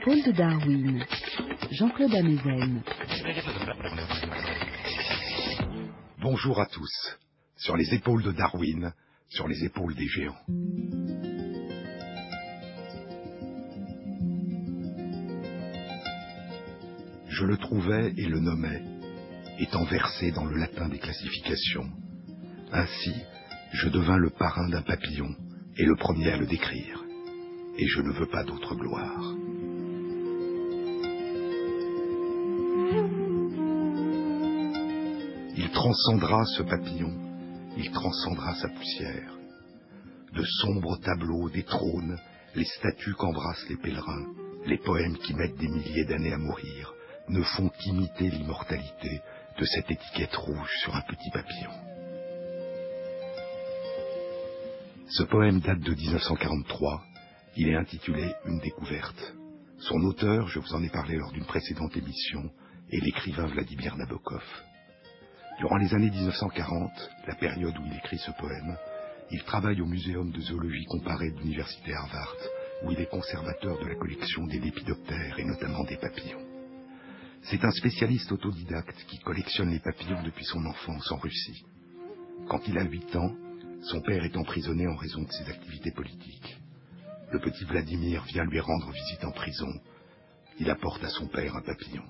Épaules de Darwin, Jean-Claude Amezen. Bonjour à tous. Sur les épaules de Darwin, sur les épaules des géants. Je le trouvais et le nommais, étant versé dans le latin des classifications. Ainsi, je devins le parrain d'un papillon et le premier à le décrire. Et je ne veux pas d'autre gloire. Transcendra ce papillon, il transcendra sa poussière. De sombres tableaux, des trônes, les statues qu'embrassent les pèlerins, les poèmes qui mettent des milliers d'années à mourir, ne font qu'imiter l'immortalité de cette étiquette rouge sur un petit papillon. Ce poème date de 1943. Il est intitulé Une découverte. Son auteur, je vous en ai parlé lors d'une précédente émission, est l'écrivain Vladimir Nabokov. Durant les années 1940, la période où il écrit ce poème, il travaille au Muséum de zoologie comparée de l'Université Harvard, où il est conservateur de la collection des lépidoptères et notamment des papillons. C'est un spécialiste autodidacte qui collectionne les papillons depuis son enfance en Russie. Quand il a huit ans, son père est emprisonné en raison de ses activités politiques. Le petit Vladimir vient lui rendre visite en prison. Il apporte à son père un papillon.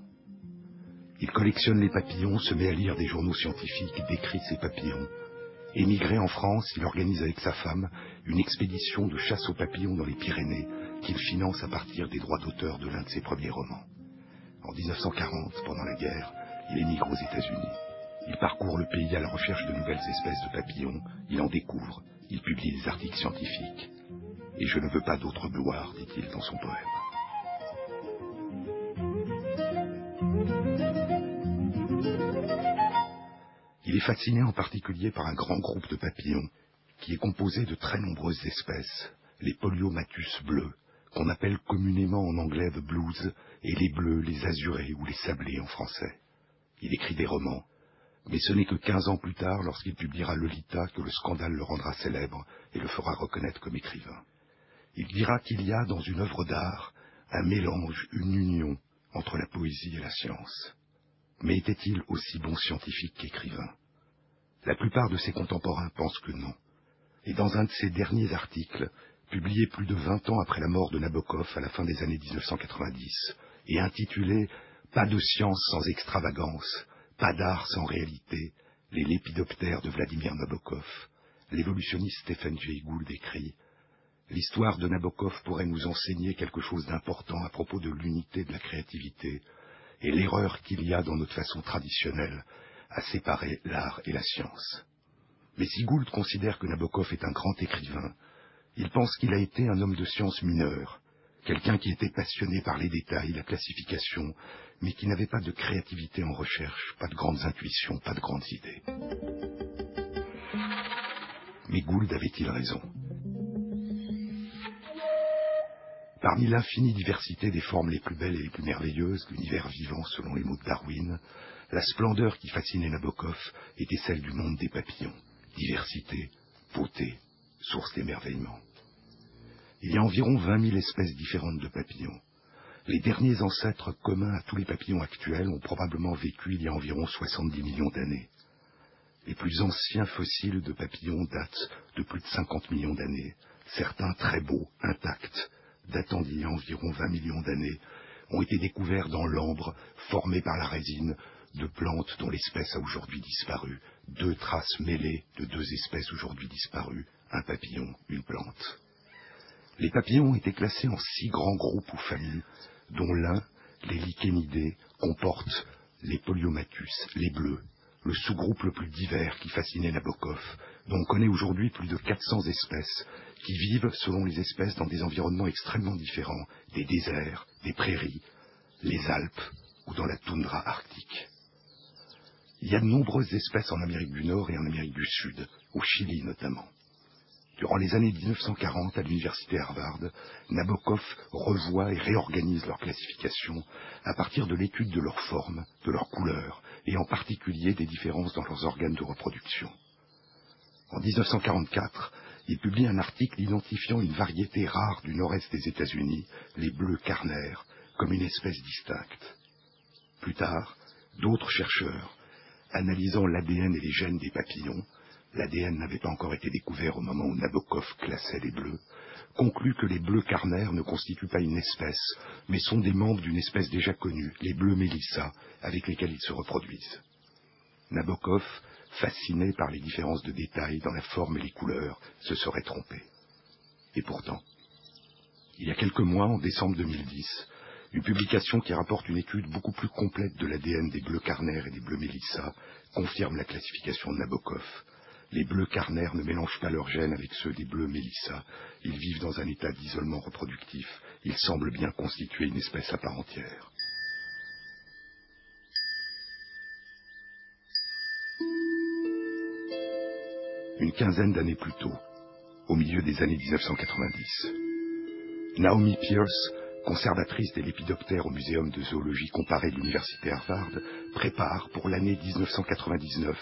Il collectionne les papillons, se met à lire des journaux scientifiques, décrit ses papillons. Émigré en France, il organise avec sa femme une expédition de chasse aux papillons dans les Pyrénées qu'il finance à partir des droits d'auteur de l'un de ses premiers romans. En 1940, pendant la guerre, il émigre aux États-Unis. Il parcourt le pays à la recherche de nouvelles espèces de papillons, il en découvre, il publie des articles scientifiques. Et je ne veux pas d'autre gloire, dit-il dans son poème. Il est fasciné en particulier par un grand groupe de papillons qui est composé de très nombreuses espèces, les poliomatus bleus, qu'on appelle communément en anglais the blues, et les bleus, les azurés ou les sablés en français. Il écrit des romans, mais ce n'est que quinze ans plus tard, lorsqu'il publiera Lolita, que le scandale le rendra célèbre et le fera reconnaître comme écrivain. Il dira qu'il y a dans une œuvre d'art un mélange, une union entre la poésie et la science. Mais était-il aussi bon scientifique qu'écrivain? La plupart de ses contemporains pensent que non. Et dans un de ses derniers articles, publié plus de vingt ans après la mort de Nabokov à la fin des années 1990, et intitulé Pas de science sans extravagance, pas d'art sans réalité, les lépidoptères de Vladimir Nabokov, l'évolutionniste Stephen Jay Gould écrit L'histoire de Nabokov pourrait nous enseigner quelque chose d'important à propos de l'unité de la créativité et l'erreur qu'il y a dans notre façon traditionnelle à séparer l'art et la science. Mais si Gould considère que Nabokov est un grand écrivain, il pense qu'il a été un homme de science mineur, quelqu'un qui était passionné par les détails, la classification, mais qui n'avait pas de créativité en recherche, pas de grandes intuitions, pas de grandes idées. Mais Gould avait-il raison? Parmi l'infinie diversité des formes les plus belles et les plus merveilleuses, l'univers vivant selon les mots de Darwin, la splendeur qui fascinait Nabokov était celle du monde des papillons. Diversité, beauté, source d'émerveillement. Il y a environ vingt mille espèces différentes de papillons. Les derniers ancêtres communs à tous les papillons actuels ont probablement vécu il y a environ 70 millions d'années. Les plus anciens fossiles de papillons datent de plus de 50 millions d'années, certains très beaux, intacts, datant d'il y a environ 20 millions d'années, ont été découverts dans l'ambre formé par la résine de plantes dont l'espèce a aujourd'hui disparu, deux traces mêlées de deux espèces aujourd'hui disparues, un papillon, une plante. Les papillons étaient classés en six grands groupes ou familles, dont l'un, les lichénidés, comporte les poliomatus, les bleus, le sous-groupe le plus divers qui fascinait Nabokov, dont on connaît aujourd'hui plus de 400 espèces, qui vivent selon les espèces dans des environnements extrêmement différents, des déserts, des prairies, les Alpes ou dans la toundra arctique. Il y a de nombreuses espèces en Amérique du Nord et en Amérique du Sud, au Chili notamment. Durant les années 1940, à l'université Harvard, Nabokov revoit et réorganise leur classification à partir de l'étude de leur forme, de leur couleur, et en particulier des différences dans leurs organes de reproduction. En 1944, il publie un article identifiant une variété rare du nord-est des États-Unis, les bleus carnaires, comme une espèce distincte. Plus tard, d'autres chercheurs, analysant l'ADN et les gènes des papillons, l'ADN n'avait pas encore été découvert au moment où Nabokov classait les bleus, conclut que les bleus carnaires ne constituent pas une espèce, mais sont des membres d'une espèce déjà connue, les bleus mélissa, avec lesquels ils se reproduisent. Nabokov, fasciné par les différences de détails dans la forme et les couleurs, se serait trompé. Et pourtant, il y a quelques mois, en décembre 2010, une publication qui rapporte une étude beaucoup plus complète de l'ADN des bleus carnaires et des bleus mélissa confirme la classification de Nabokov, les bleus carnaires ne mélangent pas leurs gènes avec ceux des bleus mélissa. Ils vivent dans un état d'isolement reproductif. Ils semblent bien constituer une espèce à part entière. Une quinzaine d'années plus tôt, au milieu des années 1990, Naomi Pierce, conservatrice des lépidoptères au Muséum de zoologie comparée de l'Université Harvard, prépare pour l'année 1999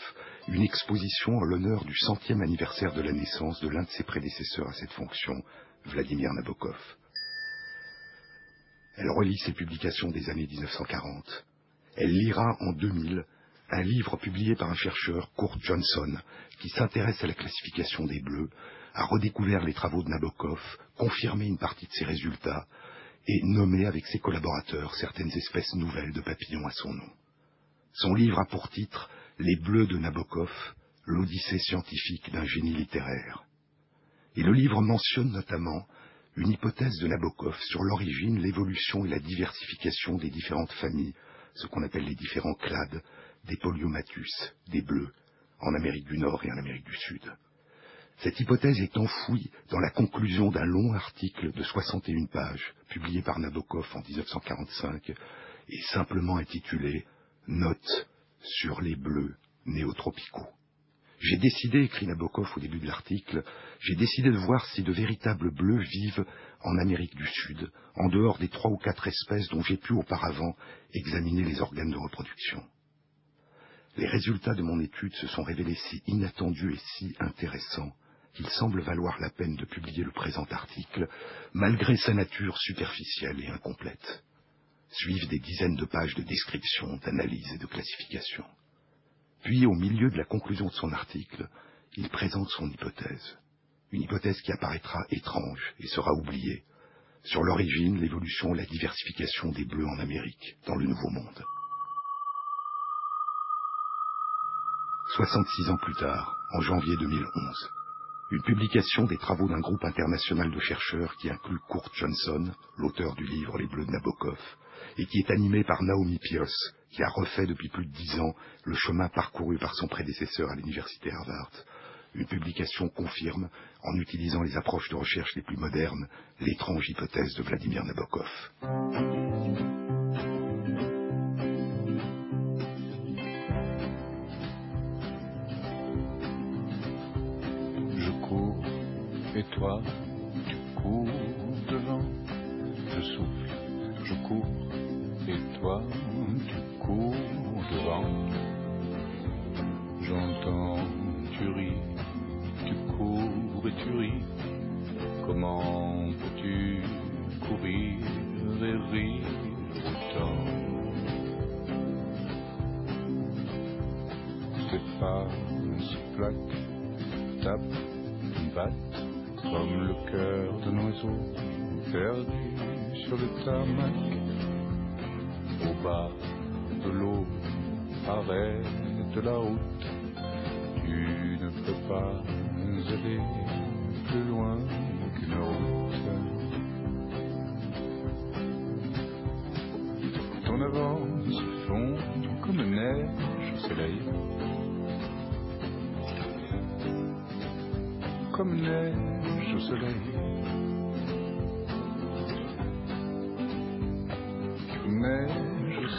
une exposition en l'honneur du centième anniversaire de la naissance de l'un de ses prédécesseurs à cette fonction, Vladimir Nabokov. Elle relit ses publications des années 1940. Elle lira en 2000 un livre publié par un chercheur, Kurt Johnson, qui s'intéresse à la classification des bleus, a redécouvert les travaux de Nabokov, confirmé une partie de ses résultats et nommé avec ses collaborateurs certaines espèces nouvelles de papillons à son nom. Son livre a pour titre les Bleus de Nabokov, l'Odyssée scientifique d'un génie littéraire. Et le livre mentionne notamment une hypothèse de Nabokov sur l'origine, l'évolution et la diversification des différentes familles, ce qu'on appelle les différents clades, des poliomatus, des bleus, en Amérique du Nord et en Amérique du Sud. Cette hypothèse est enfouie dans la conclusion d'un long article de 61 pages, publié par Nabokov en 1945, et simplement intitulé Notes sur les bleus néotropicaux. J'ai décidé, écrit Nabokov au début de l'article, j'ai décidé de voir si de véritables bleus vivent en Amérique du Sud, en dehors des trois ou quatre espèces dont j'ai pu auparavant examiner les organes de reproduction. Les résultats de mon étude se sont révélés si inattendus et si intéressants qu'il semble valoir la peine de publier le présent article, malgré sa nature superficielle et incomplète suivent des dizaines de pages de description, d'analyse et de classification. Puis, au milieu de la conclusion de son article, il présente son hypothèse. Une hypothèse qui apparaîtra étrange et sera oubliée sur l'origine, l'évolution et la diversification des bleus en Amérique, dans le Nouveau Monde. 66 ans plus tard, en janvier 2011, une publication des travaux d'un groupe international de chercheurs qui inclut Kurt Johnson, l'auteur du livre Les Bleus de Nabokov, et qui est animé par Naomi Pierce, qui a refait depuis plus de dix ans le chemin parcouru par son prédécesseur à l'université Harvard. Une publication confirme, en utilisant les approches de recherche les plus modernes, l'étrange hypothèse de Vladimir Nabokov. Toi, oiseau perdu sur le tarmac. Au bas de l'eau, arrête la route, tu ne peux pas aller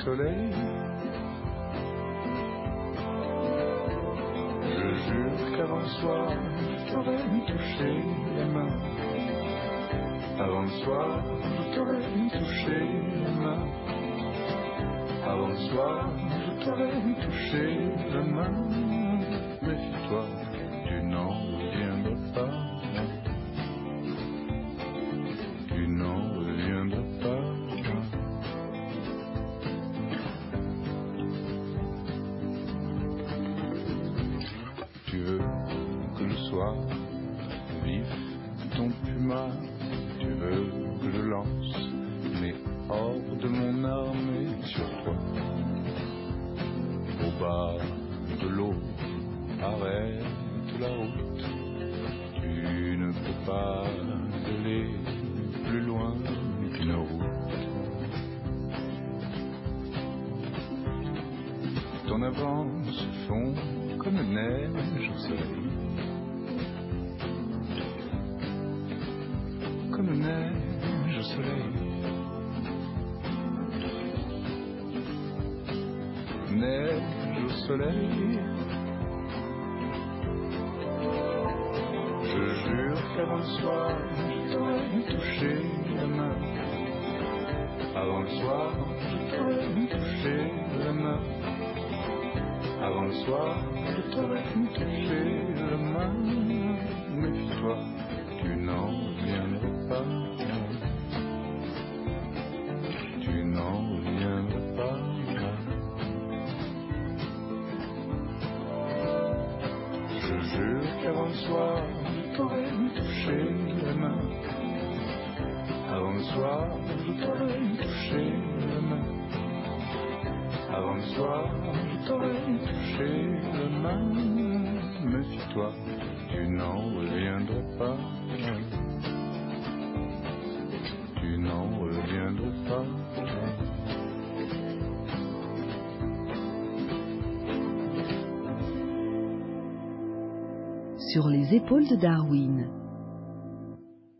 soleil. Je jure qu'avant le soir, je t'aurais touché les mains. Avant le soir, je t'aurais touché les mains. Avant le soir, je t'aurais touché la main.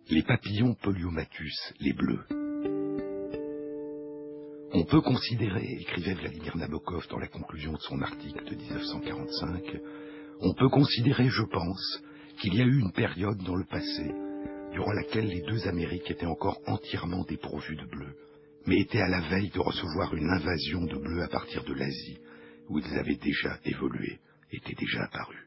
Les papillons poliomatus, les bleus. On peut considérer, écrivait Vladimir Nabokov dans la conclusion de son article de 1945, on peut considérer, je pense, qu'il y a eu une période dans le passé durant laquelle les deux Amériques étaient encore entièrement dépourvues de bleu, mais étaient à la veille de recevoir une invasion de bleu à partir de l'Asie, où ils avaient déjà évolué, étaient déjà apparus.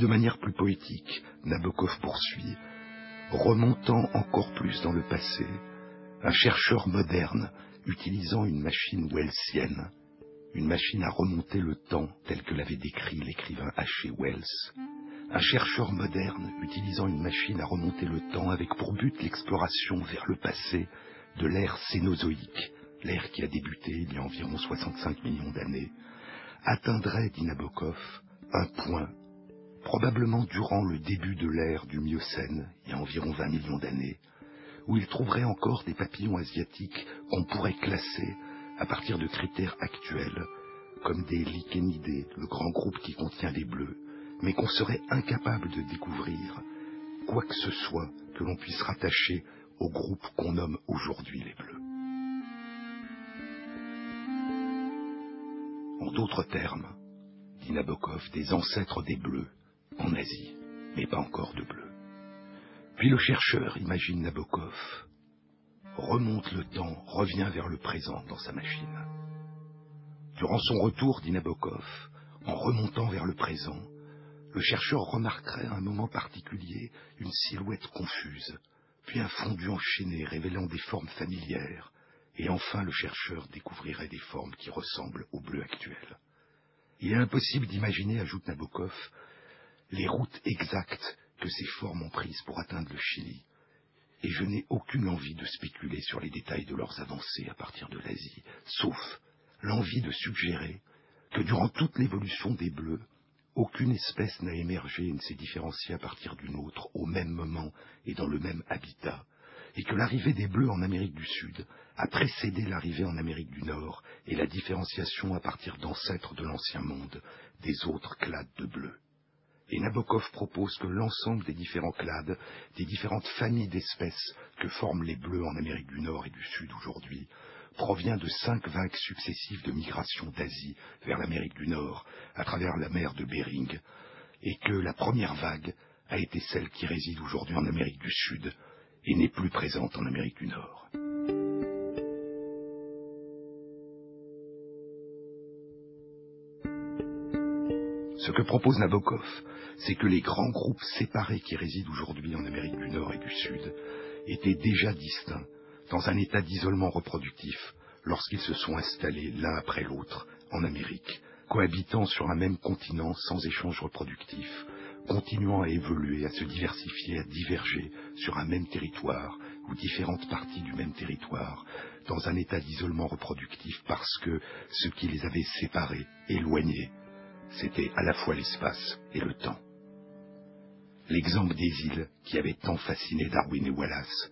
De manière plus poétique, Nabokov poursuit, remontant encore plus dans le passé, un chercheur moderne utilisant une machine wellsienne, une machine à remonter le temps tel que l'avait décrit l'écrivain H. Wells, un chercheur moderne utilisant une machine à remonter le temps avec pour but l'exploration vers le passé de l'ère cénozoïque, l'ère qui a débuté il y a environ 65 millions d'années, atteindrait, dit Nabokov, un point probablement durant le début de l'ère du Miocène, il y a environ 20 millions d'années, où il trouverait encore des papillons asiatiques qu'on pourrait classer à partir de critères actuels, comme des lichénidés, le grand groupe qui contient les bleus, mais qu'on serait incapable de découvrir quoi que ce soit que l'on puisse rattacher au groupe qu'on nomme aujourd'hui les bleus. En d'autres termes, dit Nabokov, des ancêtres des bleus, en Asie, mais pas encore de bleu. Puis le chercheur, imagine Nabokov, remonte le temps, revient vers le présent dans sa machine. Durant son retour, dit Nabokov, en remontant vers le présent, le chercheur remarquerait à un moment particulier une silhouette confuse, puis un fondu enchaîné révélant des formes familières, et enfin le chercheur découvrirait des formes qui ressemblent au bleu actuel. Il est impossible d'imaginer, ajoute Nabokov, les routes exactes que ces formes ont prises pour atteindre le Chili, et je n'ai aucune envie de spéculer sur les détails de leurs avancées à partir de l'Asie, sauf l'envie de suggérer que durant toute l'évolution des bleus, aucune espèce n'a émergé et ne s'est différenciée à partir d'une autre au même moment et dans le même habitat, et que l'arrivée des bleus en Amérique du Sud a précédé l'arrivée en Amérique du Nord et la différenciation à partir d'ancêtres de l'ancien monde des autres clades de bleus. Et Nabokov propose que l'ensemble des différents clades, des différentes familles d'espèces que forment les bleus en Amérique du Nord et du Sud aujourd'hui, provient de cinq vagues successives de migration d'Asie vers l'Amérique du Nord à travers la mer de Bering, et que la première vague a été celle qui réside aujourd'hui en Amérique du Sud et n'est plus présente en Amérique du Nord. Ce que propose Nabokov, c'est que les grands groupes séparés qui résident aujourd'hui en Amérique du Nord et du Sud étaient déjà distincts, dans un état d'isolement reproductif, lorsqu'ils se sont installés l'un après l'autre en Amérique, cohabitant sur un même continent sans échange reproductif, continuant à évoluer, à se diversifier, à diverger sur un même territoire ou différentes parties du même territoire, dans un état d'isolement reproductif parce que ce qui les avait séparés, éloignés, c'était à la fois l'espace et le temps. L'exemple des îles qui avait tant fasciné Darwin et Wallace,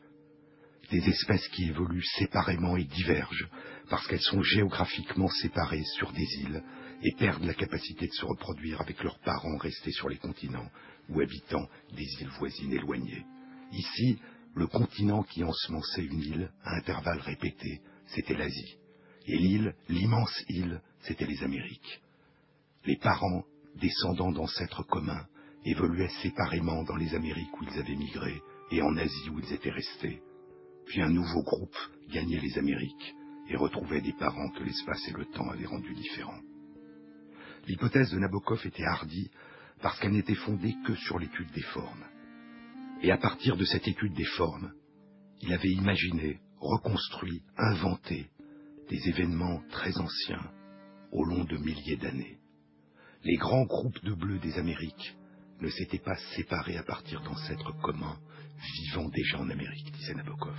des espèces qui évoluent séparément et divergent parce qu'elles sont géographiquement séparées sur des îles et perdent la capacité de se reproduire avec leurs parents restés sur les continents ou habitant des îles voisines éloignées. Ici, le continent qui ensemençait une île à intervalles répétés, c'était l'Asie. Et l'île, l'immense île, c'était les Amériques. Les parents, descendants d'ancêtres communs, évoluaient séparément dans les Amériques où ils avaient migré et en Asie où ils étaient restés. Puis un nouveau groupe gagnait les Amériques et retrouvait des parents que l'espace et le temps avaient rendus différents. L'hypothèse de Nabokov était hardie parce qu'elle n'était fondée que sur l'étude des formes. Et à partir de cette étude des formes, il avait imaginé, reconstruit, inventé des événements très anciens au long de milliers d'années. Les grands groupes de bleus des Amériques ne s'étaient pas séparés à partir d'ancêtres communs vivant déjà en Amérique, disait Nabokov.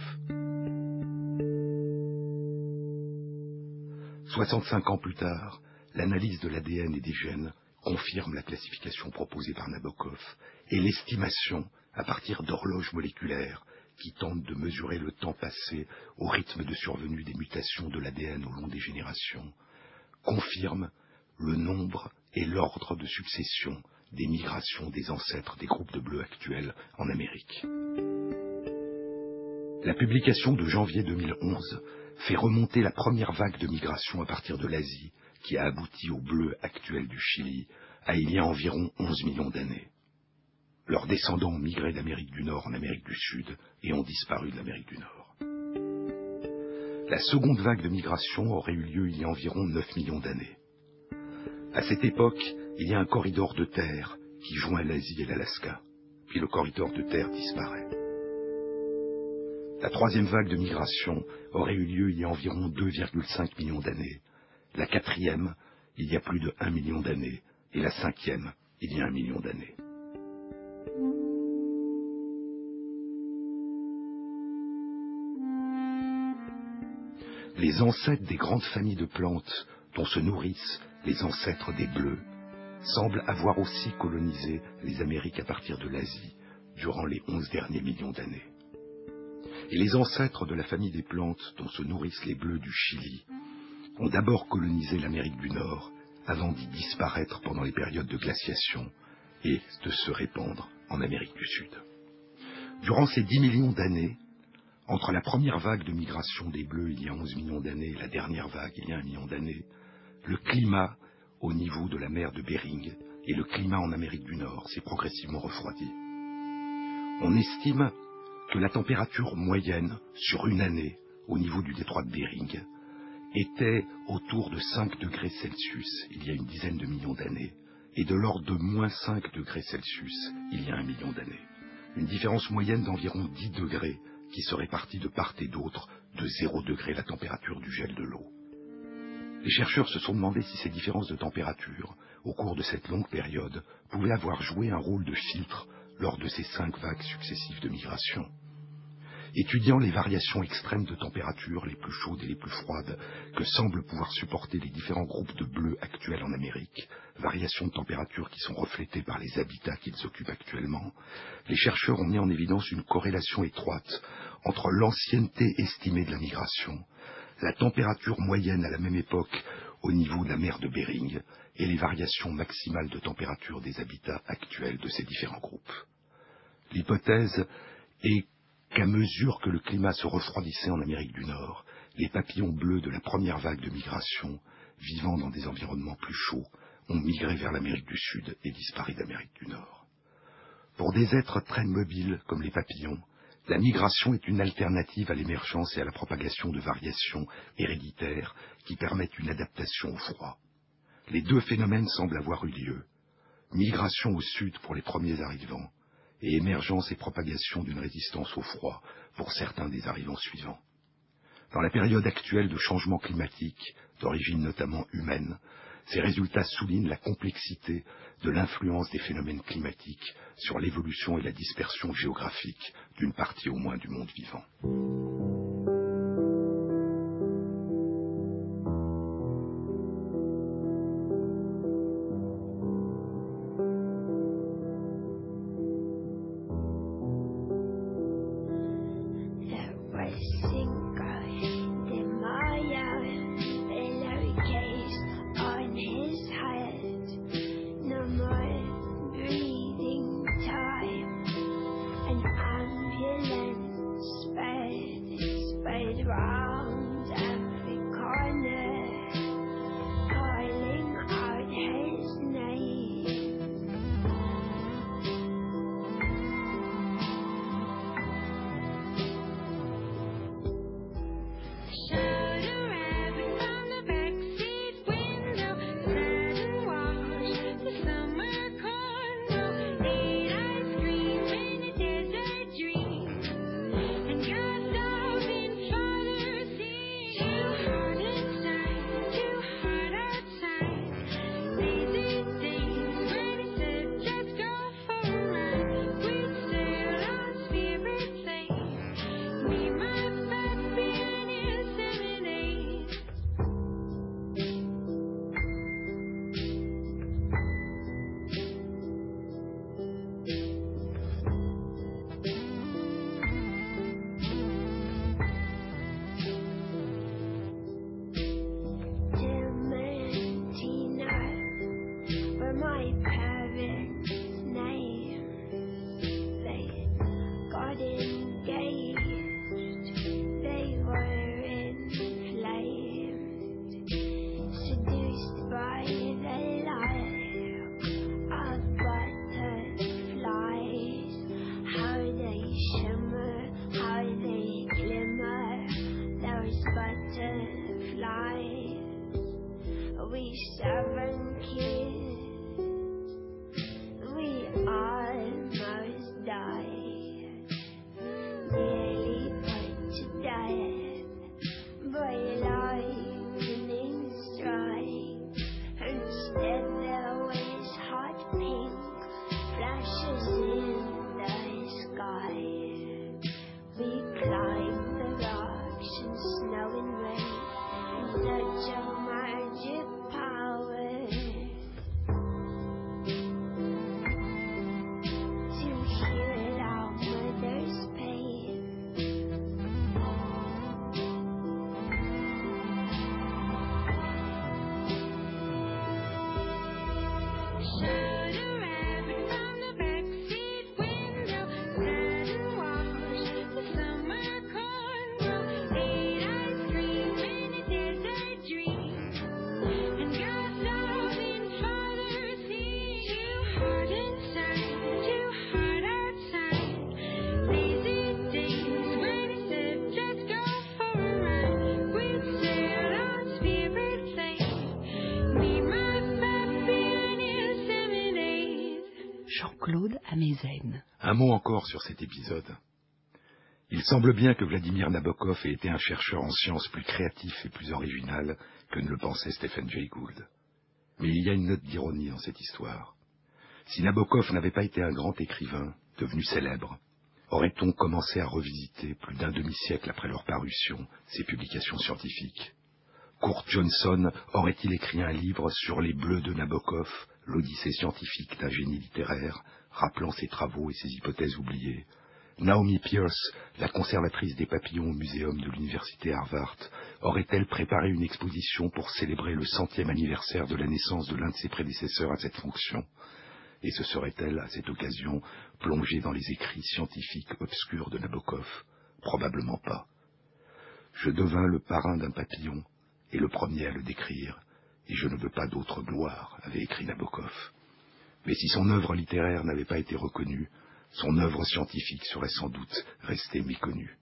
65 ans plus tard, l'analyse de l'ADN et des gènes confirme la classification proposée par Nabokov et l'estimation à partir d'horloges moléculaires qui tentent de mesurer le temps passé au rythme de survenue des mutations de l'ADN au long des générations, confirme le nombre et l'ordre de succession des migrations des ancêtres des groupes de bleus actuels en Amérique. La publication de janvier 2011 fait remonter la première vague de migration à partir de l'Asie qui a abouti au bleu actuel du Chili à il y a environ 11 millions d'années. Leurs descendants ont migré d'Amérique du Nord en Amérique du Sud et ont disparu de l'Amérique du Nord. La seconde vague de migration aurait eu lieu il y a environ 9 millions d'années. À cette époque, il y a un corridor de terre qui joint l'Asie et l'Alaska, puis le corridor de terre disparaît. La troisième vague de migration aurait eu lieu il y a environ 2,5 millions d'années, la quatrième il y a plus de 1 million d'années, et la cinquième il y a un million d'années. Les ancêtres des grandes familles de plantes dont se nourrissent les ancêtres des bleus semblent avoir aussi colonisé les Amériques à partir de l'Asie durant les onze derniers millions d'années. Et les ancêtres de la famille des plantes dont se nourrissent les bleus du Chili ont d'abord colonisé l'Amérique du Nord avant d'y disparaître pendant les périodes de glaciation et de se répandre en Amérique du Sud. Durant ces dix millions d'années, entre la première vague de migration des Bleus il y a onze millions d'années et la dernière vague il y a un million d'années, le climat au niveau de la mer de Bering et le climat en Amérique du Nord s'est progressivement refroidi. On estime que la température moyenne sur une année au niveau du détroit de Bering était autour de 5 degrés Celsius il y a une dizaine de millions d'années et de l'ordre de moins 5 degrés Celsius il y a un million d'années. Une différence moyenne d'environ 10 degrés qui se répartit de part et d'autre de 0 degré la température du gel de l'eau. Les chercheurs se sont demandé si ces différences de température, au cours de cette longue période, pouvaient avoir joué un rôle de filtre lors de ces cinq vagues successives de migration. Étudiant les variations extrêmes de température, les plus chaudes et les plus froides, que semblent pouvoir supporter les différents groupes de bleus actuels en Amérique, variations de température qui sont reflétées par les habitats qu'ils occupent actuellement, les chercheurs ont mis en évidence une corrélation étroite entre l'ancienneté estimée de la migration, la température moyenne à la même époque au niveau de la mer de Bering et les variations maximales de température des habitats actuels de ces différents groupes. L'hypothèse est qu'à mesure que le climat se refroidissait en Amérique du Nord, les papillons bleus de la première vague de migration, vivant dans des environnements plus chauds, ont migré vers l'Amérique du Sud et disparu d'Amérique du Nord. Pour des êtres très mobiles comme les papillons, la migration est une alternative à l'émergence et à la propagation de variations héréditaires qui permettent une adaptation au froid. Les deux phénomènes semblent avoir eu lieu. Migration au sud pour les premiers arrivants et émergence et propagation d'une résistance au froid pour certains des arrivants suivants. Dans la période actuelle de changement climatique, d'origine notamment humaine, ces résultats soulignent la complexité de l'influence des phénomènes climatiques sur l'évolution et la dispersion géographique d'une partie au moins du monde vivant. Un mot encore sur cet épisode. Il semble bien que Vladimir Nabokov ait été un chercheur en sciences plus créatif et plus original que ne le pensait Stephen Jay Gould. Mais il y a une note d'ironie dans cette histoire. Si Nabokov n'avait pas été un grand écrivain, devenu célèbre, aurait-on commencé à revisiter, plus d'un demi-siècle après leur parution, ses publications scientifiques? Kurt Johnson aurait-il écrit un livre sur les bleus de Nabokov, l'odyssée scientifique d'un génie littéraire, rappelant ses travaux et ses hypothèses oubliées. Naomi Pierce, la conservatrice des papillons au muséum de l'université Harvard, aurait-elle préparé une exposition pour célébrer le centième anniversaire de la naissance de l'un de ses prédécesseurs à cette fonction? Et se serait-elle, à cette occasion, plongée dans les écrits scientifiques obscurs de Nabokov? Probablement pas. Je devins le parrain d'un papillon, et le premier à le décrire, et je ne veux pas d'autre gloire, avait écrit Nabokov. Mais si son œuvre littéraire n'avait pas été reconnue, son œuvre scientifique serait sans doute restée méconnue.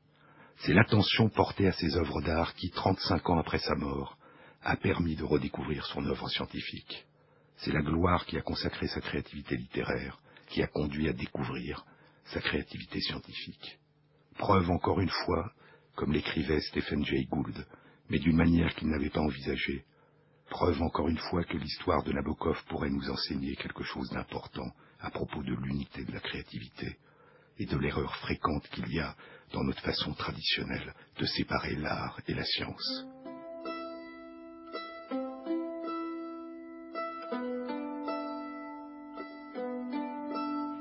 C'est l'attention portée à ses œuvres d'art qui, trente-cinq ans après sa mort, a permis de redécouvrir son œuvre scientifique. C'est la gloire qui a consacré sa créativité littéraire, qui a conduit à découvrir sa créativité scientifique. Preuve encore une fois comme l'écrivait Stephen Jay Gould, mais d'une manière qu'il n'avait pas envisagée. Preuve encore une fois que l'histoire de Nabokov pourrait nous enseigner quelque chose d'important à propos de l'unité de la créativité et de l'erreur fréquente qu'il y a dans notre façon traditionnelle de séparer l'art et la science.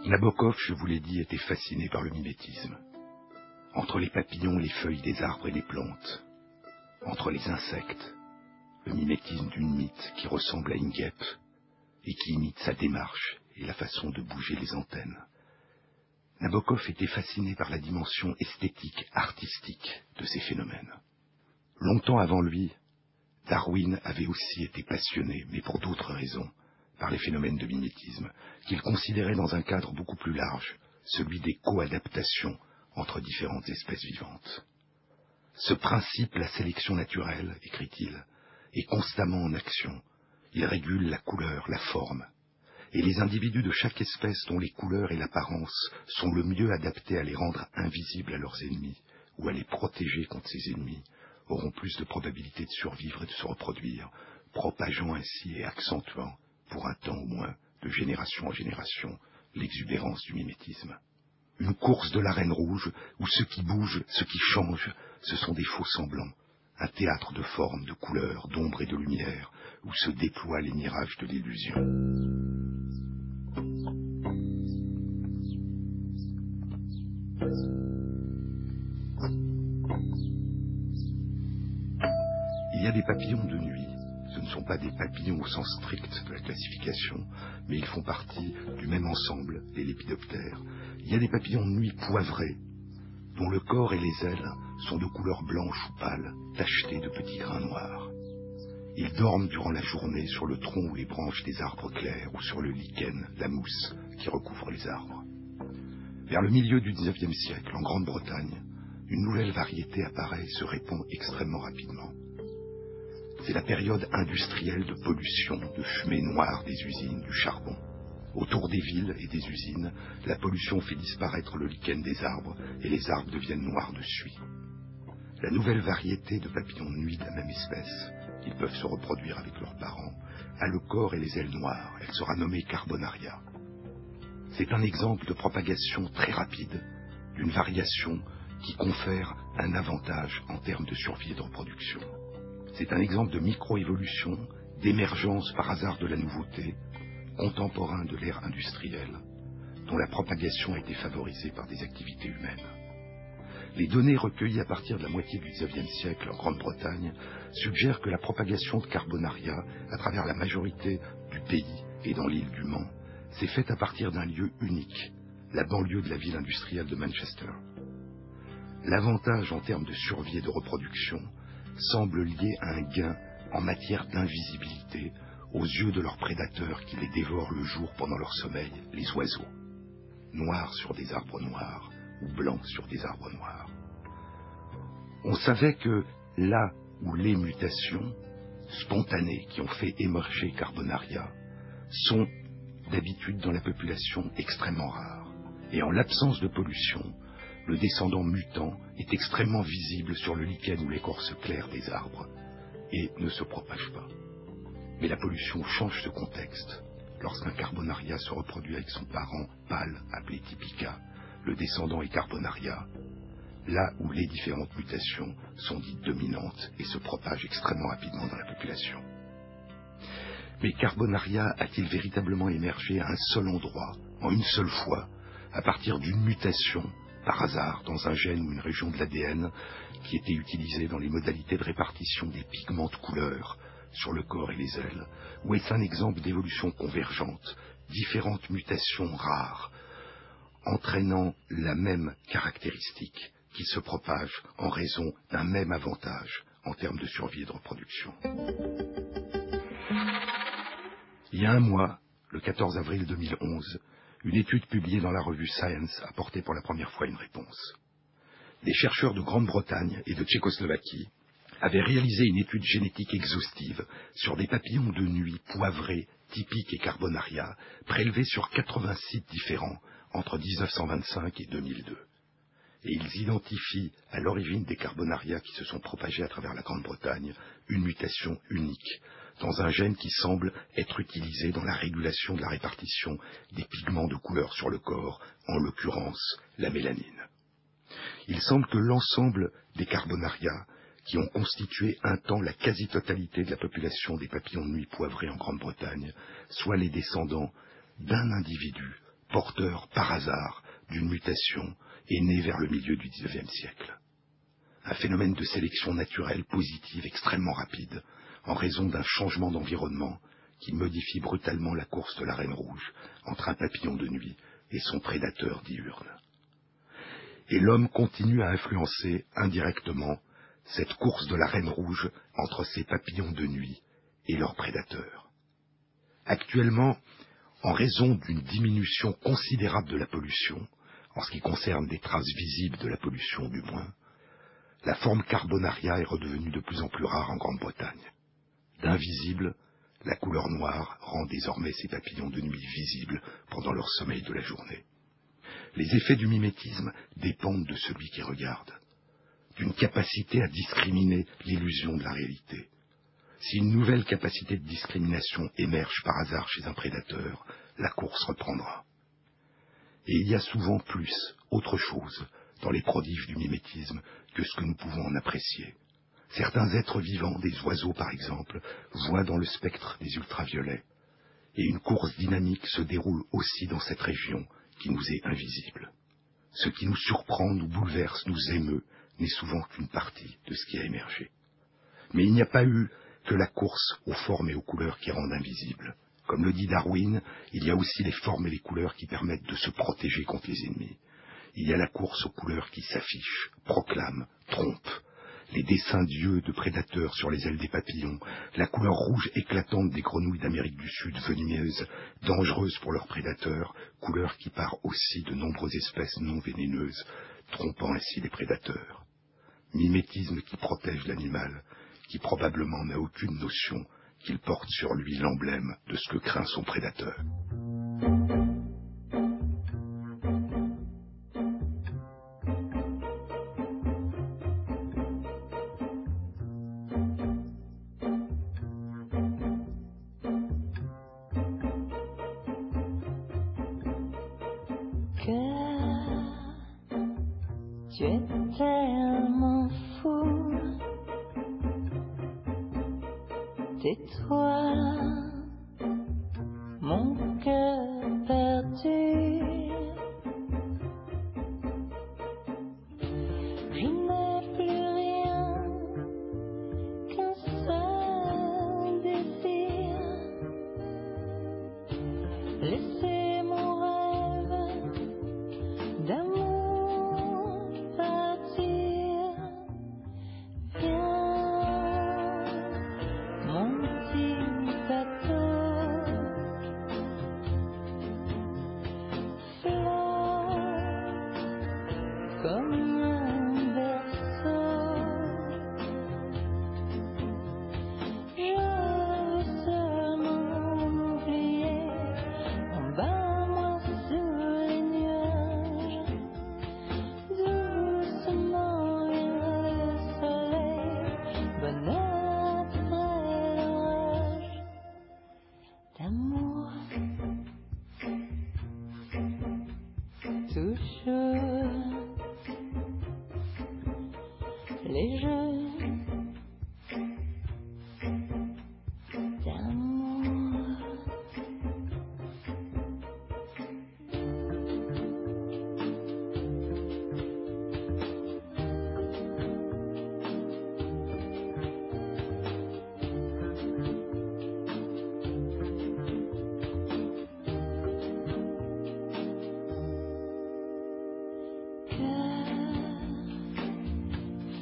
Nabokov, je vous l'ai dit, était fasciné par le mimétisme. Entre les papillons, les feuilles des arbres et des plantes, entre les insectes, le mimétisme d'une mythe qui ressemble à une guêpe et qui imite sa démarche et la façon de bouger les antennes. Nabokov était fasciné par la dimension esthétique, artistique de ces phénomènes. Longtemps avant lui, Darwin avait aussi été passionné, mais pour d'autres raisons, par les phénomènes de mimétisme, qu'il considérait dans un cadre beaucoup plus large, celui des coadaptations entre différentes espèces vivantes. Ce principe, la sélection naturelle, écrit-il, est constamment en action. Il régule la couleur, la forme. Et les individus de chaque espèce dont les couleurs et l'apparence sont le mieux adaptés à les rendre invisibles à leurs ennemis ou à les protéger contre ces ennemis auront plus de probabilité de survivre et de se reproduire, propageant ainsi et accentuant pour un temps au moins, de génération en génération, l'exubérance du mimétisme. Une course de la reine rouge, où ce qui bouge, ce qui change, ce sont des faux semblants, un théâtre de formes, de couleurs, d'ombre et de lumière, où se déploient les mirages de l'illusion. Il y a des papillons de nuit, ce ne sont pas des papillons au sens strict de la classification, mais ils font partie du même ensemble, les lépidoptères. Il y a des papillons de nuit poivrés, dont le corps et les ailes sont de couleur blanche ou pâle, tachetés de petits grains noirs. Ils dorment durant la journée sur le tronc ou les branches des arbres clairs ou sur le lichen, la mousse, qui recouvre les arbres. Vers le milieu du XIXe siècle, en Grande-Bretagne, une nouvelle variété apparaît et se répand extrêmement rapidement. C'est la période industrielle de pollution, de fumée noire des usines, du charbon. Autour des villes et des usines, la pollution fait disparaître le lichen des arbres et les arbres deviennent noirs de suie. La nouvelle variété de papillons de nuit de la même espèce, ils peuvent se reproduire avec leurs parents, a le corps et les ailes noires. Elle sera nommée Carbonaria. C'est un exemple de propagation très rapide d'une variation qui confère un avantage en termes de survie et de reproduction. C'est un exemple de microévolution, d'émergence par hasard de la nouveauté, contemporain de l'ère industrielle, dont la propagation a été favorisée par des activités humaines. Les données recueillies à partir de la moitié du XIXe siècle en Grande-Bretagne suggèrent que la propagation de Carbonaria à travers la majorité du pays et dans l'île du Mans s'est faite à partir d'un lieu unique, la banlieue de la ville industrielle de Manchester. L'avantage en termes de survie et de reproduction semble lié à un gain en matière d'invisibilité aux yeux de leurs prédateurs qui les dévorent le jour pendant leur sommeil, les oiseaux, noirs sur des arbres noirs blancs sur des arbres noirs. On savait que là où les mutations spontanées qui ont fait émerger Carbonaria sont d'habitude dans la population extrêmement rares. Et en l'absence de pollution, le descendant mutant est extrêmement visible sur le lichen ou l'écorce claire des arbres et ne se propage pas. Mais la pollution change ce contexte. Lorsqu'un carbonaria se reproduit avec son parent pâle appelé typica, le descendant est carbonaria, là où les différentes mutations sont dites dominantes et se propagent extrêmement rapidement dans la population. Mais Carbonaria a-t-il véritablement émergé à un seul endroit, en une seule fois, à partir d'une mutation par hasard dans un gène ou une région de l'ADN qui était utilisée dans les modalités de répartition des pigments de couleur sur le corps et les ailes, ou est-ce un exemple d'évolution convergente, différentes mutations rares, entraînant la même caractéristique qui se propage en raison d'un même avantage en termes de survie et de reproduction. Il y a un mois, le 14 avril 2011, une étude publiée dans la revue Science apportait pour la première fois une réponse. Des chercheurs de Grande-Bretagne et de Tchécoslovaquie avaient réalisé une étude génétique exhaustive sur des papillons de nuit poivrés, typiques et carbonaria, prélevés sur 80 sites différents entre 1925 et 2002. et ils identifient à l'origine des carbonarias qui se sont propagés à travers la Grande-Bretagne une mutation unique dans un gène qui semble être utilisé dans la régulation de la répartition des pigments de couleur sur le corps, en l'occurrence la mélanine. Il semble que l'ensemble des carbonarias qui ont constitué un temps la quasi-totalité de la population des papillons de nuit poivrés en Grande-Bretagne soient les descendants d'un individu porteur par hasard d'une mutation et né vers le milieu du XIXe siècle. Un phénomène de sélection naturelle positive extrêmement rapide en raison d'un changement d'environnement qui modifie brutalement la course de la reine rouge entre un papillon de nuit et son prédateur diurne. Et l'homme continue à influencer indirectement cette course de la reine rouge entre ces papillons de nuit et leurs prédateurs. Actuellement, en raison d'une diminution considérable de la pollution, en ce qui concerne des traces visibles de la pollution du moins, la forme carbonaria est redevenue de plus en plus rare en Grande-Bretagne. D'invisible, la couleur noire rend désormais ces papillons de nuit visibles pendant leur sommeil de la journée. Les effets du mimétisme dépendent de celui qui regarde, d'une capacité à discriminer l'illusion de la réalité. Si une nouvelle capacité de discrimination émerge par hasard chez un prédateur, la course reprendra. Et il y a souvent plus, autre chose, dans les prodiges du mimétisme que ce que nous pouvons en apprécier. Certains êtres vivants, des oiseaux par exemple, voient dans le spectre des ultraviolets. Et une course dynamique se déroule aussi dans cette région qui nous est invisible. Ce qui nous surprend, nous bouleverse, nous émeut, n'est souvent qu'une partie de ce qui a émergé. Mais il n'y a pas eu la course aux formes et aux couleurs qui rendent invisibles. Comme le dit Darwin, il y a aussi les formes et les couleurs qui permettent de se protéger contre les ennemis. Il y a la course aux couleurs qui s'affichent, proclament, trompent, les dessins d'yeux de prédateurs sur les ailes des papillons, la couleur rouge éclatante des grenouilles d'Amérique du Sud venimeuses, dangereuses pour leurs prédateurs, couleur qui part aussi de nombreuses espèces non vénéneuses, trompant ainsi les prédateurs. Mimétisme qui protège l'animal, qui probablement n'a aucune notion qu'il porte sur lui l'emblème de ce que craint son prédateur. tais-toi, mon cœur perdu.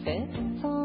benefits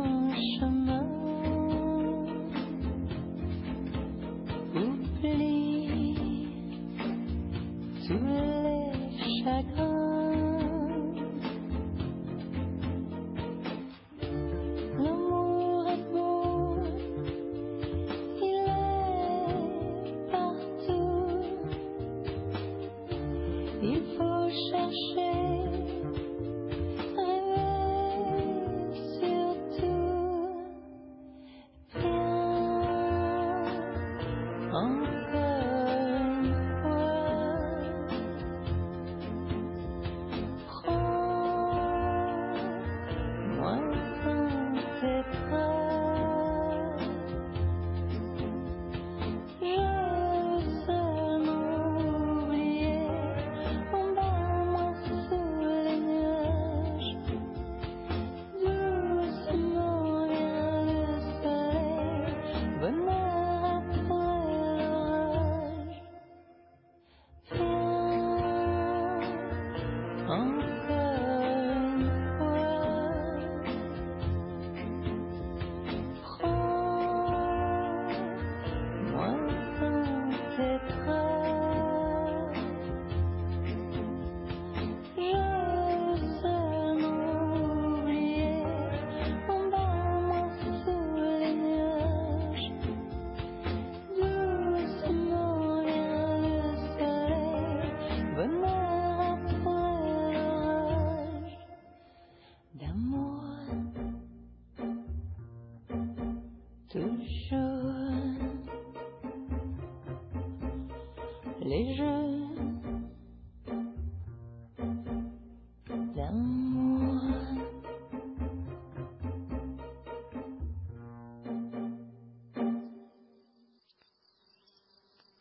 Il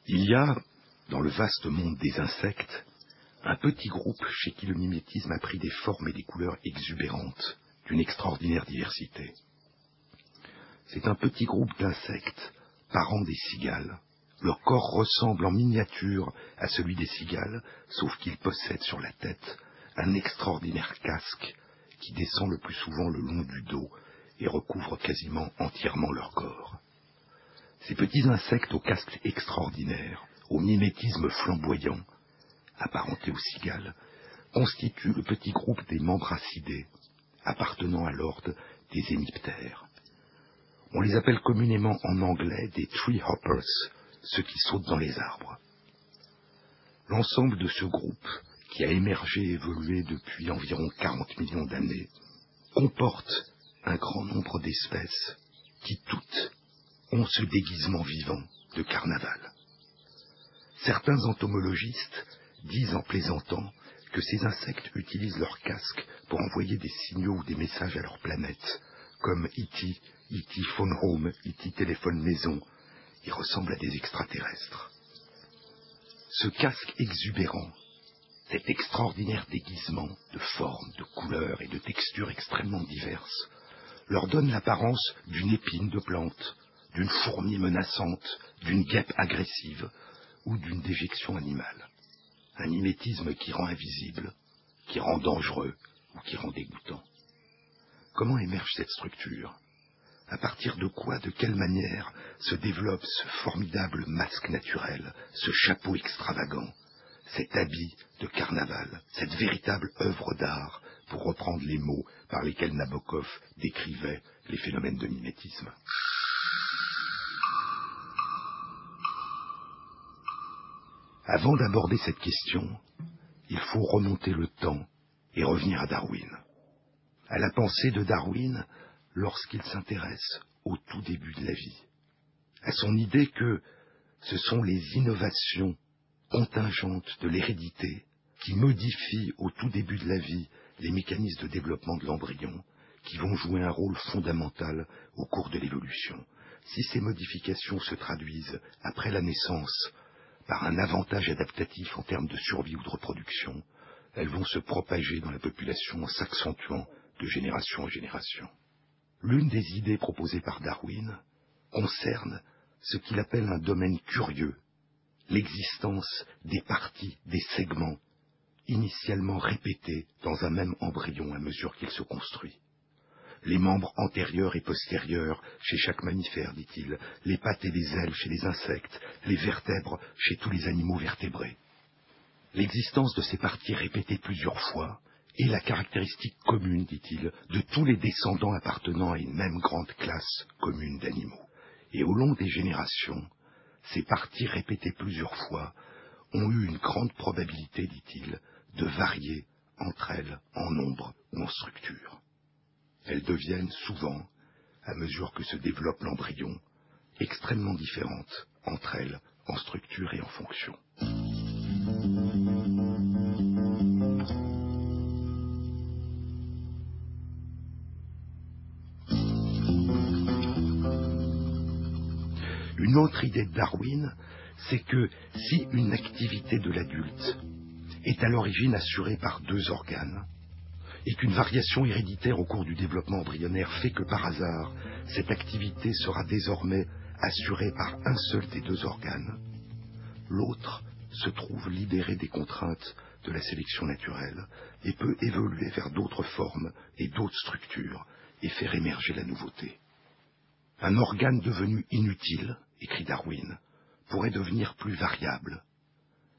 y a, dans le vaste monde des insectes, un petit groupe chez qui le mimétisme a pris des formes et des couleurs exubérantes, d'une extraordinaire diversité. C'est un petit groupe d'insectes, parents des cigales. Leur corps ressemble en miniature à celui des cigales, sauf qu'ils possèdent sur la tête un extraordinaire casque qui descend le plus souvent le long du dos et recouvre quasiment entièrement leur corps. Ces petits insectes au casque extraordinaire, au mimétisme flamboyant, apparentés aux cigales, constituent le petit groupe des membracidés, appartenant à l'ordre des hémiptères. On les appelle communément en anglais des tree hoppers, ceux qui sautent dans les arbres. L'ensemble de ce groupe, qui a émergé et évolué depuis environ 40 millions d'années, comporte un grand nombre d'espèces qui toutes ont ce déguisement vivant de carnaval. Certains entomologistes disent en plaisantant que ces insectes utilisent leur casque pour envoyer des signaux ou des messages à leur planète, comme E.T., E.T. Phone Home, E.T. Téléphone Maison. Ils ressemblent à des extraterrestres. Ce casque exubérant, cet extraordinaire déguisement de formes, de couleurs et de textures extrêmement diverses, leur donne l'apparence d'une épine de plante, d'une fourmi menaçante, d'une guêpe agressive ou d'une déjection animale. Un mimétisme qui rend invisible, qui rend dangereux ou qui rend dégoûtant. Comment émerge cette structure? À partir de quoi, de quelle manière se développe ce formidable masque naturel, ce chapeau extravagant, cet habit de carnaval, cette véritable œuvre d'art, pour reprendre les mots par lesquels Nabokov décrivait les phénomènes de mimétisme? Avant d'aborder cette question, il faut remonter le temps et revenir à Darwin. À la pensée de Darwin lorsqu'il s'intéresse au tout début de la vie. À son idée que ce sont les innovations contingentes de l'hérédité qui modifient au tout début de la vie les mécanismes de développement de l'embryon qui vont jouer un rôle fondamental au cours de l'évolution. Si ces modifications se traduisent après la naissance par un avantage adaptatif en termes de survie ou de reproduction, elles vont se propager dans la population en s'accentuant de génération en génération. L'une des idées proposées par Darwin concerne ce qu'il appelle un domaine curieux, l'existence des parties, des segments, initialement répétés dans un même embryon à mesure qu'il se construit les membres antérieurs et postérieurs chez chaque mammifère, dit-il, les pattes et les ailes chez les insectes, les vertèbres chez tous les animaux vertébrés. L'existence de ces parties répétées plusieurs fois est la caractéristique commune, dit-il, de tous les descendants appartenant à une même grande classe commune d'animaux. Et au long des générations, ces parties répétées plusieurs fois ont eu une grande probabilité, dit-il, de varier entre elles en nombre ou en structure elles deviennent souvent, à mesure que se développe l'embryon, extrêmement différentes entre elles mesure et en fonction. Une autre idée de Darwin, c'est que si une activité de l'adulte est à l'origine assurée par deux organes, et qu'une variation héréditaire au cours du développement embryonnaire fait que par hasard, cette activité sera désormais assurée par un seul des deux organes, l'autre se trouve libéré des contraintes de la sélection naturelle et peut évoluer vers d'autres formes et d'autres structures et faire émerger la nouveauté. Un organe devenu inutile, écrit Darwin, pourrait devenir plus variable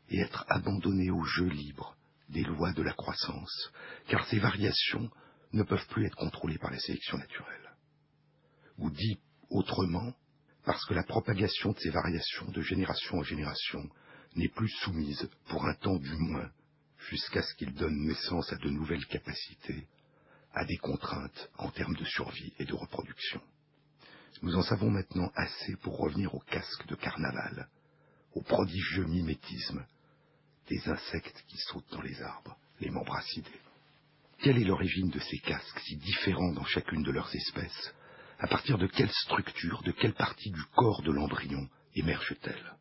et être abandonné au jeu libre des lois de la croissance, car ces variations ne peuvent plus être contrôlées par la sélection naturelle. Ou dit autrement, parce que la propagation de ces variations de génération en génération n'est plus soumise, pour un temps du moins, jusqu'à ce qu'il donne naissance à de nouvelles capacités, à des contraintes en termes de survie et de reproduction. Nous en savons maintenant assez pour revenir au casque de carnaval, au prodigieux mimétisme des insectes qui sautent dans les arbres, les membracidés. Quelle est l'origine de ces casques si différents dans chacune de leurs espèces? À partir de quelle structure, de quelle partie du corps de l'embryon émergent-elles?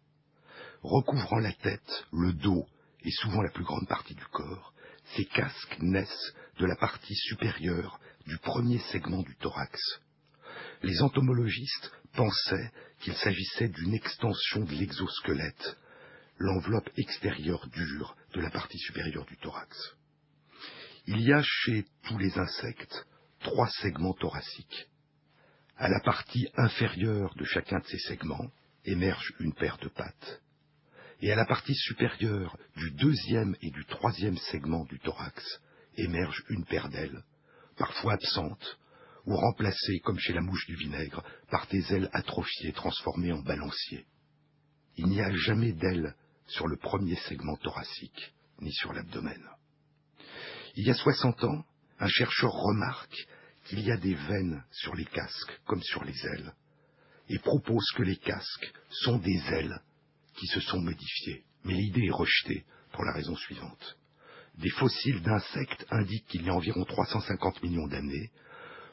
Recouvrant la tête, le dos et souvent la plus grande partie du corps, ces casques naissent de la partie supérieure du premier segment du thorax. Les entomologistes pensaient qu'il s'agissait d'une extension de l'exosquelette, l'enveloppe extérieure dure de la partie supérieure du thorax. Il y a chez tous les insectes trois segments thoraciques. À la partie inférieure de chacun de ces segments émerge une paire de pattes. Et à la partie supérieure du deuxième et du troisième segment du thorax émerge une paire d'ailes, parfois absentes, ou remplacées, comme chez la mouche du vinaigre, par des ailes atrophiées transformées en balanciers. Il n'y a jamais d'ailes sur le premier segment thoracique, ni sur l'abdomen. Il y a 60 ans, un chercheur remarque qu'il y a des veines sur les casques comme sur les ailes, et propose que les casques sont des ailes qui se sont modifiées. Mais l'idée est rejetée pour la raison suivante. Des fossiles d'insectes indiquent qu'il y a environ 350 millions d'années,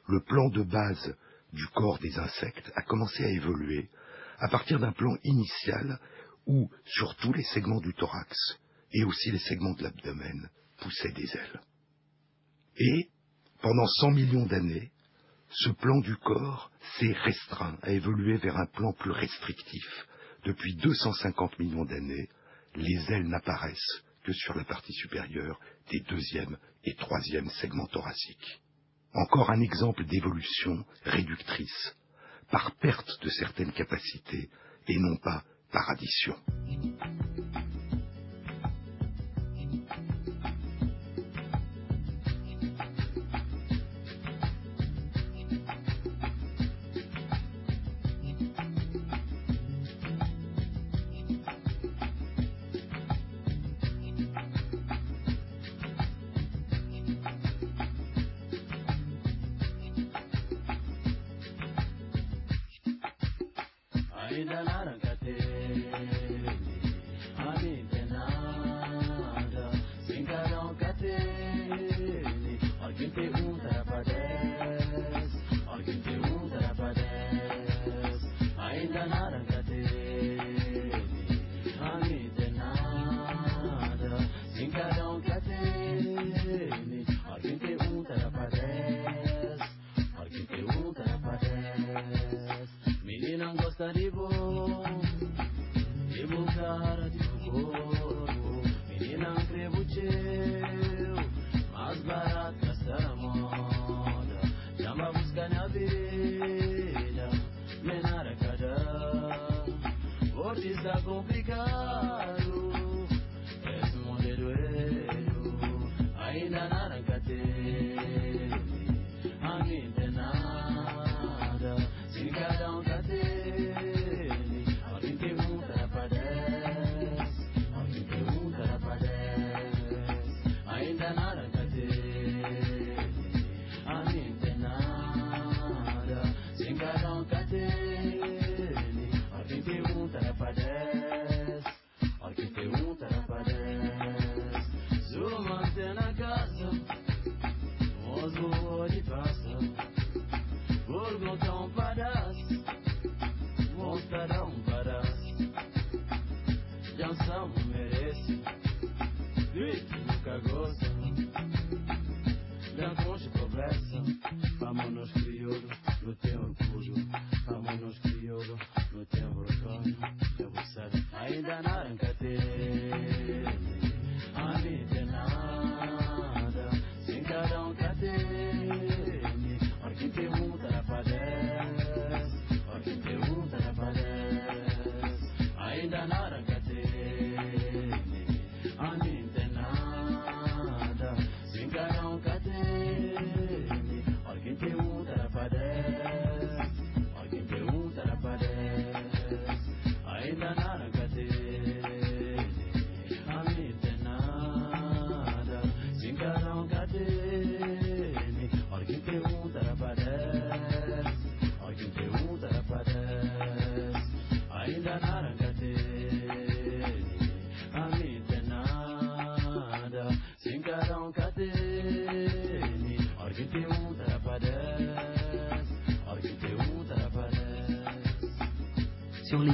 le plan de base du corps des insectes a commencé à évoluer à partir d'un plan initial où, sur tous les segments du thorax et aussi les segments de l'abdomen, poussaient des ailes. Et, pendant 100 millions d'années, ce plan du corps s'est restreint, a évolué vers un plan plus restrictif. Depuis 250 millions d'années, les ailes n'apparaissent que sur la partie supérieure des deuxième et troisième segments thoraciques. Encore un exemple d'évolution réductrice, par perte de certaines capacités et non pas par addition.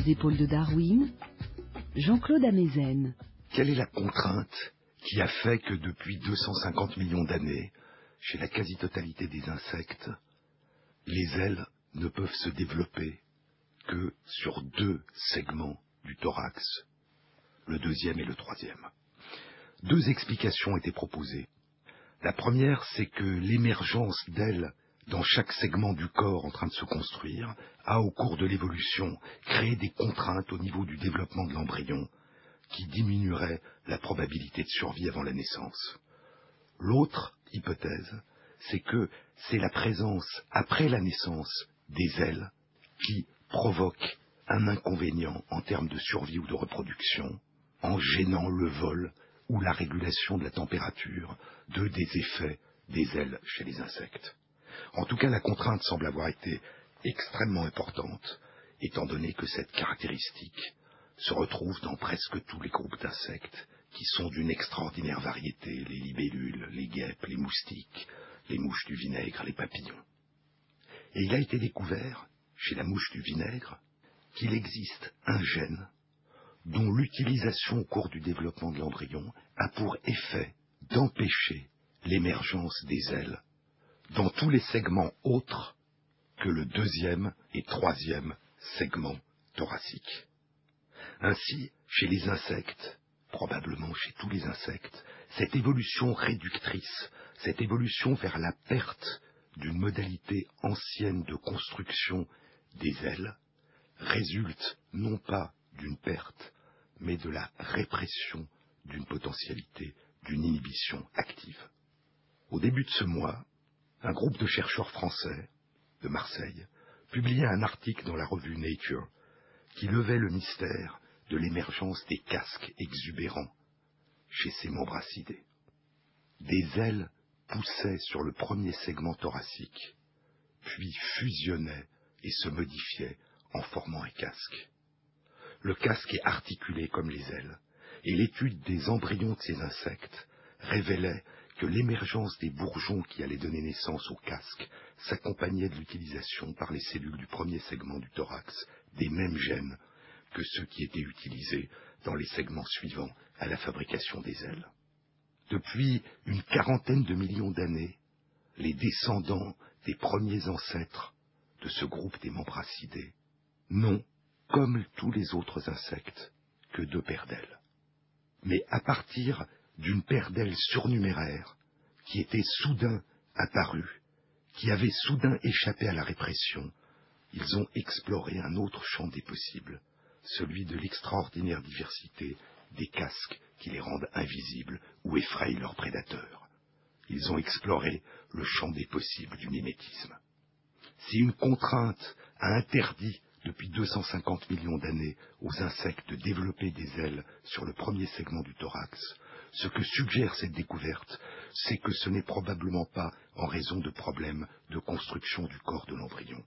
Épaules de Darwin, Jean-Claude Amezen. Quelle est la contrainte qui a fait que depuis 250 millions d'années, chez la quasi-totalité des insectes, les ailes ne peuvent se développer que sur deux segments du thorax, le deuxième et le troisième? Deux explications étaient proposées. La première, c'est que l'émergence d'ailes dans chaque segment du corps en train de se construire a, au cours de l'évolution, créé des contraintes au niveau du développement de l'embryon qui diminueraient la probabilité de survie avant la naissance. L'autre hypothèse, c'est que c'est la présence, après la naissance, des ailes qui provoque un inconvénient en termes de survie ou de reproduction en gênant le vol ou la régulation de la température, deux des effets des ailes chez les insectes. En tout cas, la contrainte semble avoir été extrêmement importante, étant donné que cette caractéristique se retrouve dans presque tous les groupes d'insectes, qui sont d'une extraordinaire variété, les libellules, les guêpes, les moustiques, les mouches du vinaigre, les papillons. Et il a été découvert, chez la mouche du vinaigre, qu'il existe un gène dont l'utilisation au cours du développement de l'embryon a pour effet d'empêcher l'émergence des ailes dans tous les segments autres que le deuxième et troisième segment thoracique. Ainsi, chez les insectes, probablement chez tous les insectes, cette évolution réductrice, cette évolution vers la perte d'une modalité ancienne de construction des ailes, résulte non pas d'une perte, mais de la répression d'une potentialité, d'une inhibition active. Au début de ce mois, un groupe de chercheurs français de Marseille publiait un article dans la revue Nature qui levait le mystère de l'émergence des casques exubérants chez ces membracidés. Des ailes poussaient sur le premier segment thoracique, puis fusionnaient et se modifiaient en formant un casque. Le casque est articulé comme les ailes, et l'étude des embryons de ces insectes révélait que l'émergence des bourgeons qui allaient donner naissance au casque s'accompagnait de l'utilisation par les cellules du premier segment du thorax des mêmes gènes que ceux qui étaient utilisés dans les segments suivants à la fabrication des ailes. Depuis une quarantaine de millions d'années, les descendants des premiers ancêtres de ce groupe des membracidés n'ont, comme tous les autres insectes, que deux paires d'ailes. Mais à partir d'une paire d'ailes surnuméraire qui était soudain apparue, qui avait soudain échappé à la répression, ils ont exploré un autre champ des possibles, celui de l'extraordinaire diversité des casques qui les rendent invisibles ou effrayent leurs prédateurs. Ils ont exploré le champ des possibles du mimétisme. Si une contrainte a interdit depuis 250 millions d'années aux insectes de développer des ailes sur le premier segment du thorax, ce que suggère cette découverte, c'est que ce n'est probablement pas en raison de problèmes de construction du corps de l'embryon.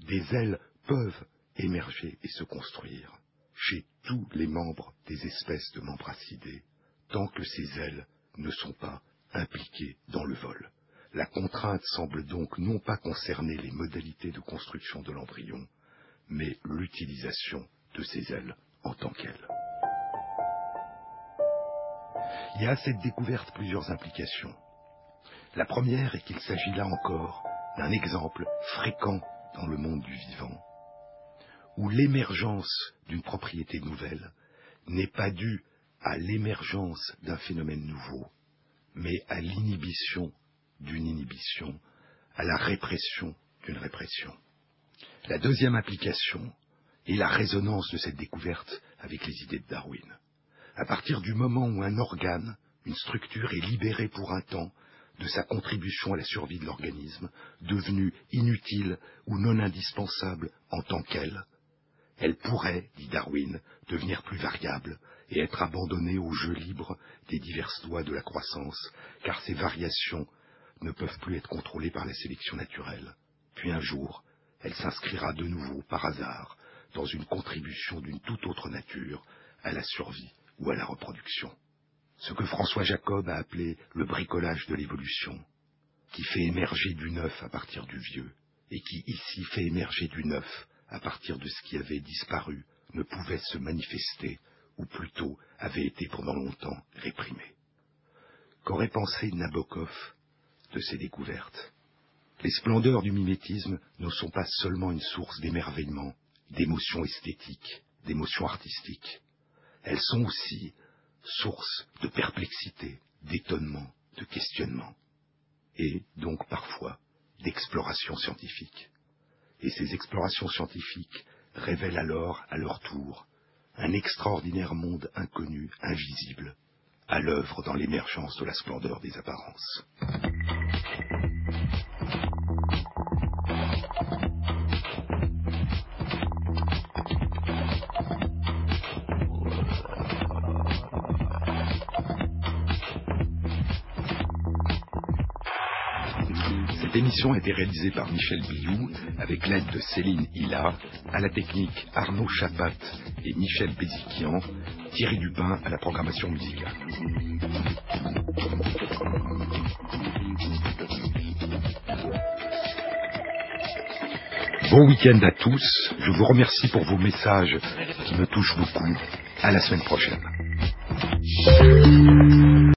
Des ailes peuvent émerger et se construire chez tous les membres des espèces de membracidés, tant que ces ailes ne sont pas impliquées dans le vol. La contrainte semble donc non pas concerner les modalités de construction de l'embryon, mais l'utilisation de ces ailes en tant qu'elles. Il y a à cette découverte plusieurs implications. La première est qu'il s'agit là encore d'un exemple fréquent dans le monde du vivant, où l'émergence d'une propriété nouvelle n'est pas due à l'émergence d'un phénomène nouveau, mais à l'inhibition d'une inhibition, à la répression d'une répression. La deuxième application est la résonance de cette découverte avec les idées de Darwin. À partir du moment où un organe, une structure est libérée pour un temps de sa contribution à la survie de l'organisme, devenue inutile ou non indispensable en tant qu'elle, elle pourrait, dit Darwin, devenir plus variable et être abandonnée au jeu libre des diverses lois de la croissance, car ces variations ne peuvent plus être contrôlées par la sélection naturelle. Puis un jour, elle s'inscrira de nouveau, par hasard, dans une contribution d'une toute autre nature à la survie ou à la reproduction. Ce que François Jacob a appelé le bricolage de l'évolution, qui fait émerger du neuf à partir du vieux, et qui ici fait émerger du neuf à partir de ce qui avait disparu, ne pouvait se manifester, ou plutôt avait été pendant longtemps réprimé. Qu'aurait pensé Nabokov de ces découvertes? Les splendeurs du mimétisme ne sont pas seulement une source d'émerveillement, d'émotions esthétiques, d'émotions artistiques. Elles sont aussi source de perplexité, d'étonnement, de questionnement, et donc parfois d'exploration scientifique. Et ces explorations scientifiques révèlent alors, à leur tour, un extraordinaire monde inconnu, invisible, à l'œuvre dans l'émergence de la splendeur des apparences. Émission a été réalisée par Michel Billou avec l'aide de Céline Hilla, à la technique Arnaud Chapat et Michel Béziquian, Thierry Dupin à la programmation musicale. Bon week-end à tous. Je vous remercie pour vos messages qui me touchent beaucoup. À la semaine prochaine.